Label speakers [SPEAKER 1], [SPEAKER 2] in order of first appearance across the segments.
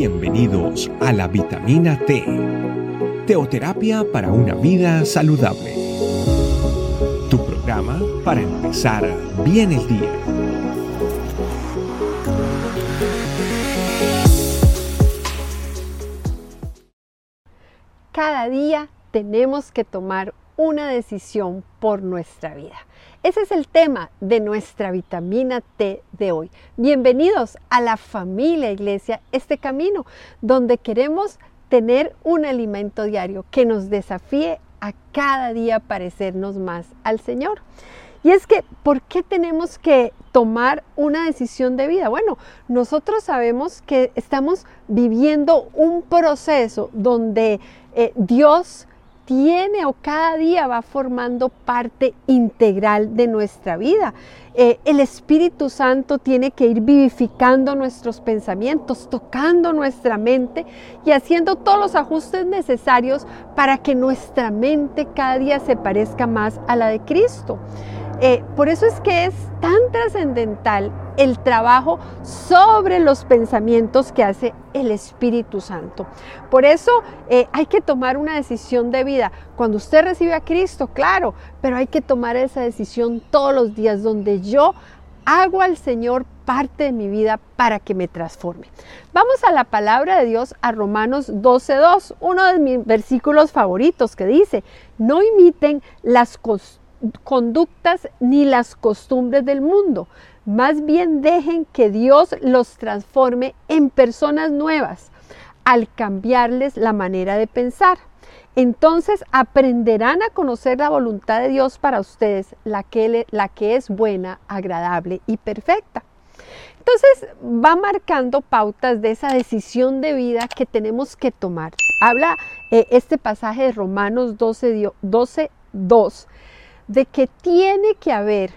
[SPEAKER 1] Bienvenidos a la vitamina T, teoterapia para una vida saludable. Tu programa para empezar bien el día.
[SPEAKER 2] Cada día tenemos que tomar una decisión por nuestra vida. Ese es el tema de nuestra vitamina T de hoy. Bienvenidos a la familia iglesia, este camino donde queremos tener un alimento diario que nos desafíe a cada día parecernos más al Señor. Y es que, ¿por qué tenemos que tomar una decisión de vida? Bueno, nosotros sabemos que estamos viviendo un proceso donde eh, Dios tiene o cada día va formando parte integral de nuestra vida. Eh, el Espíritu Santo tiene que ir vivificando nuestros pensamientos, tocando nuestra mente y haciendo todos los ajustes necesarios para que nuestra mente cada día se parezca más a la de Cristo. Eh, por eso es que es tan trascendental el trabajo sobre los pensamientos que hace el Espíritu Santo. Por eso eh, hay que tomar una decisión de vida. Cuando usted recibe a Cristo, claro, pero hay que tomar esa decisión todos los días donde yo hago al Señor parte de mi vida para que me transforme. Vamos a la palabra de Dios, a Romanos 12.2, uno de mis versículos favoritos que dice, no imiten las costumbres conductas ni las costumbres del mundo. Más bien dejen que Dios los transforme en personas nuevas al cambiarles la manera de pensar. Entonces aprenderán a conocer la voluntad de Dios para ustedes, la que, la que es buena, agradable y perfecta. Entonces va marcando pautas de esa decisión de vida que tenemos que tomar. Habla eh, este pasaje de Romanos 12, 12 2 de que tiene que haber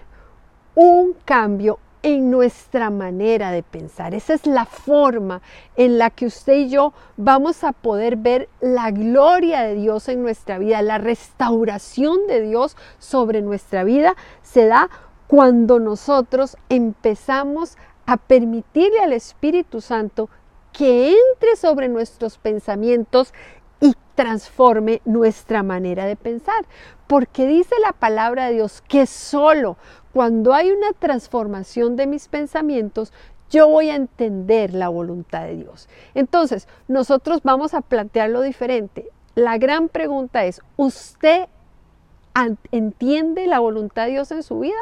[SPEAKER 2] un cambio en nuestra manera de pensar. Esa es la forma en la que usted y yo vamos a poder ver la gloria de Dios en nuestra vida, la restauración de Dios sobre nuestra vida se da cuando nosotros empezamos a permitirle al Espíritu Santo que entre sobre nuestros pensamientos transforme nuestra manera de pensar. Porque dice la palabra de Dios que solo cuando hay una transformación de mis pensamientos, yo voy a entender la voluntad de Dios. Entonces, nosotros vamos a plantearlo diferente. La gran pregunta es, ¿usted entiende la voluntad de Dios en su vida?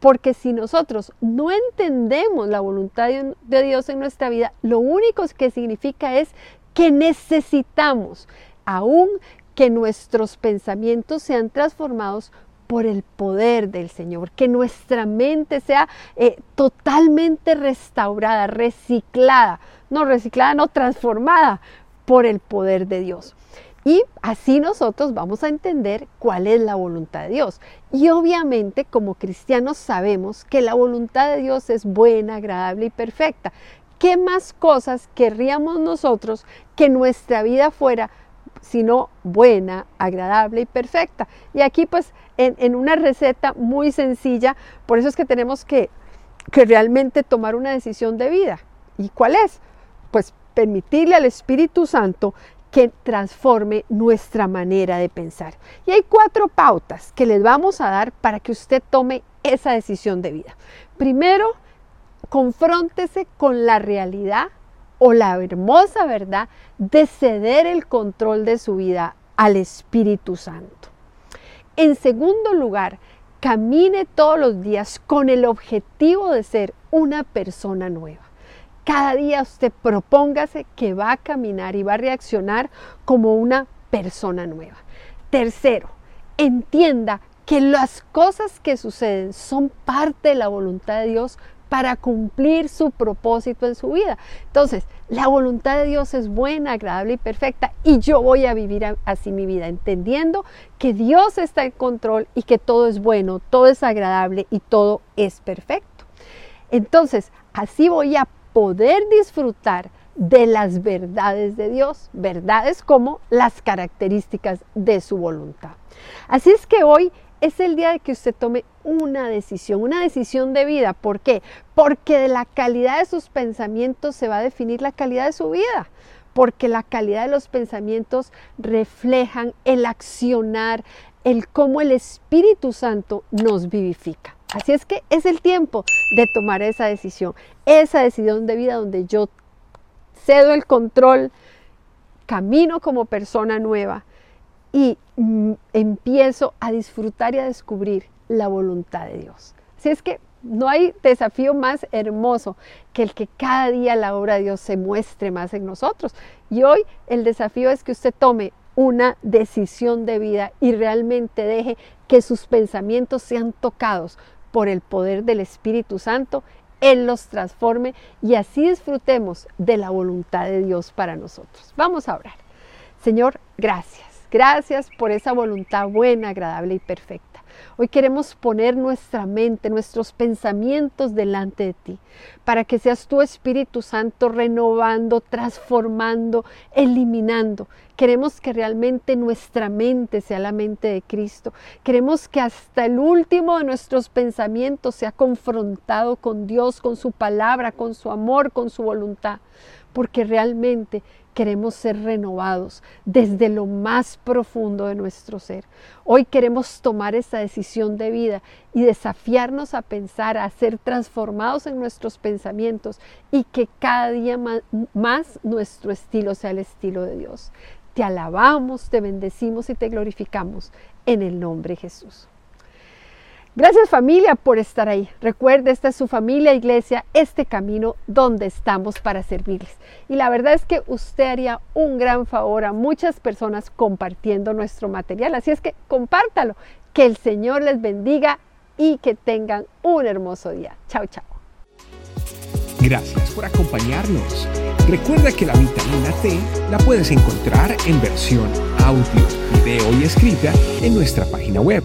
[SPEAKER 2] Porque si nosotros no entendemos la voluntad de Dios en nuestra vida, lo único que significa es que necesitamos aún que nuestros pensamientos sean transformados por el poder del Señor, que nuestra mente sea eh, totalmente restaurada, reciclada, no reciclada, no transformada por el poder de Dios. Y así nosotros vamos a entender cuál es la voluntad de Dios. Y obviamente como cristianos sabemos que la voluntad de Dios es buena, agradable y perfecta. ¿Qué más cosas querríamos nosotros que nuestra vida fuera sino buena, agradable y perfecta? Y aquí pues en, una receta muy sencilla, por eso es que tenemos que, que realmente tomar una decisión de vida. ¿Y cuál es? Pues permitirle al Espíritu Santo que transforme nuestra manera de pensar. Y hay cuatro pautas que les vamos a dar para que usted tome esa decisión de vida. Primero, confróntese con la realidad o la hermosa verdad de ceder el control de su vida al Espíritu Santo. En segundo lugar, camine todos los días con el objetivo de ser una persona nueva. Cada día usted propóngase que va a caminar y va a reaccionar como una persona nueva. Tercero, entienda que las cosas que suceden son parte de la voluntad de Dios para cumplir su propósito en su vida. Entonces, la voluntad de Dios es buena, agradable y perfecta y yo voy a vivir así mi vida, entendiendo que Dios está en control y que todo es bueno, todo es agradable y todo es perfecto. Entonces, así voy a poder disfrutar de las verdades de Dios, verdades como las características de su voluntad. Así es que hoy es el día de que usted tome una decisión, una decisión de vida. ¿Por qué? Porque de la calidad de sus pensamientos se va a definir la calidad de su vida. Porque la calidad de los pensamientos reflejan el accionar, el cómo el Espíritu Santo nos vivifica. Así es que es el tiempo de tomar esa decisión, esa decisión de vida donde yo cedo el control, camino como persona nueva y mm, empiezo a disfrutar y a descubrir la voluntad de Dios. Así es que no hay desafío más hermoso que el que cada día la obra de Dios se muestre más en nosotros. Y hoy el desafío es que usted tome una decisión de vida y realmente deje que sus pensamientos sean tocados por el poder del Espíritu Santo, Él los transforme y así disfrutemos de la voluntad de Dios para nosotros. Vamos a orar. Señor, gracias. Gracias por esa voluntad buena, agradable y perfecta. Hoy queremos poner nuestra mente, nuestros pensamientos delante de ti, para que seas tu Espíritu Santo renovando, transformando, eliminando. Queremos que realmente nuestra mente sea la mente de Cristo. Queremos que hasta el último de nuestros pensamientos sea confrontado con Dios, con su palabra, con su amor, con su voluntad, porque realmente queremos ser renovados desde lo más profundo de nuestro ser. Hoy queremos tomar esa decisión de vida y desafiarnos a pensar, a ser transformados en nuestros pensamientos y que cada día más, nuestro estilo sea el estilo de Dios. Te alabamos, te bendecimos y te glorificamos en el nombre de Jesús. Gracias familia por estar ahí. Recuerde, esta es su familia, iglesia, este camino donde estamos para servirles. Y la verdad es que usted haría un gran favor a muchas personas compartiendo nuestro material. Así es que compártalo. Que el Señor les bendiga y que tengan un hermoso día. Chao, chao.
[SPEAKER 1] Gracias por acompañarnos. Recuerda que la vitamina T la puedes encontrar en versión audio, video y escrita en nuestra página web